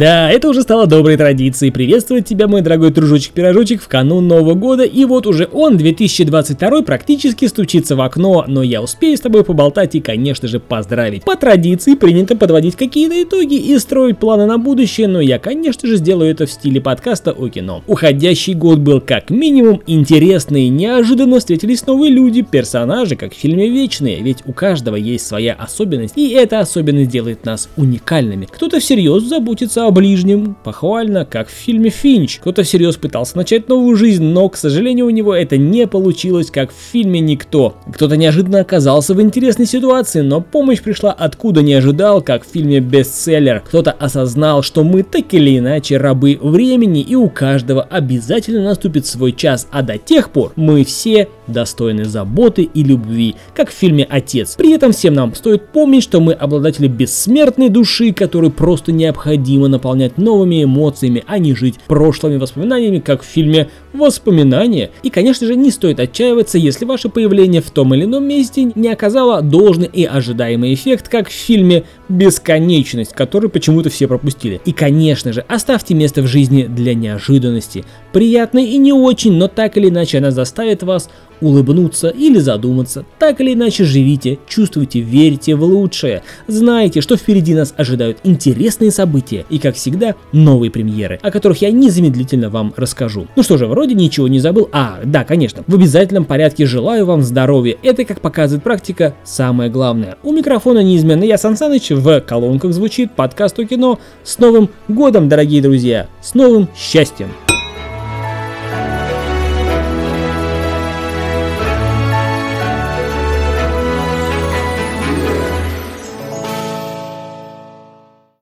Да, это уже стало доброй традицией приветствовать тебя, мой дорогой дружочек-пирожочек, в канун Нового года, и вот уже он, 2022, практически стучится в окно, но я успею с тобой поболтать и, конечно же, поздравить. По традиции принято подводить какие-то итоги и строить планы на будущее, но я, конечно же, сделаю это в стиле подкаста о кино. Уходящий год был как минимум интересный, неожиданно встретились новые люди, персонажи, как в фильме Вечные, ведь у каждого есть своя особенность, и эта особенность делает нас уникальными. Кто-то всерьез заботится заботиться о ближнем, похвально, как в фильме Финч. Кто-то всерьез пытался начать новую жизнь, но, к сожалению, у него это не получилось, как в фильме Никто. Кто-то неожиданно оказался в интересной ситуации, но помощь пришла откуда не ожидал, как в фильме Бестселлер. Кто-то осознал, что мы так или иначе рабы времени, и у каждого обязательно наступит свой час, а до тех пор мы все достойны заботы и любви, как в фильме «Отец». При этом всем нам стоит помнить, что мы обладатели бессмертной души, которую просто необходимо наполнять новыми эмоциями, а не жить прошлыми воспоминаниями, как в фильме «Воспоминания». И, конечно же, не стоит отчаиваться, если ваше появление в том или ином месте не оказало должный и ожидаемый эффект, как в фильме «Бесконечность», который почему-то все пропустили. И, конечно же, оставьте место в жизни для неожиданности. Приятной и не очень, но так или иначе она заставит вас улыбнуться или задуматься. Так или иначе живите, чувствуйте, верьте в лучшее. Знайте, что впереди нас ожидают интересные события и, как всегда, новые премьеры, о которых я незамедлительно вам расскажу. Ну что же, вроде ничего не забыл. А, да, конечно, в обязательном порядке желаю вам здоровья. Это, как показывает практика, самое главное. У микрофона неизменно я, Сан Саныч, в колонках звучит подкаст о кино. С Новым годом, дорогие друзья! С новым счастьем!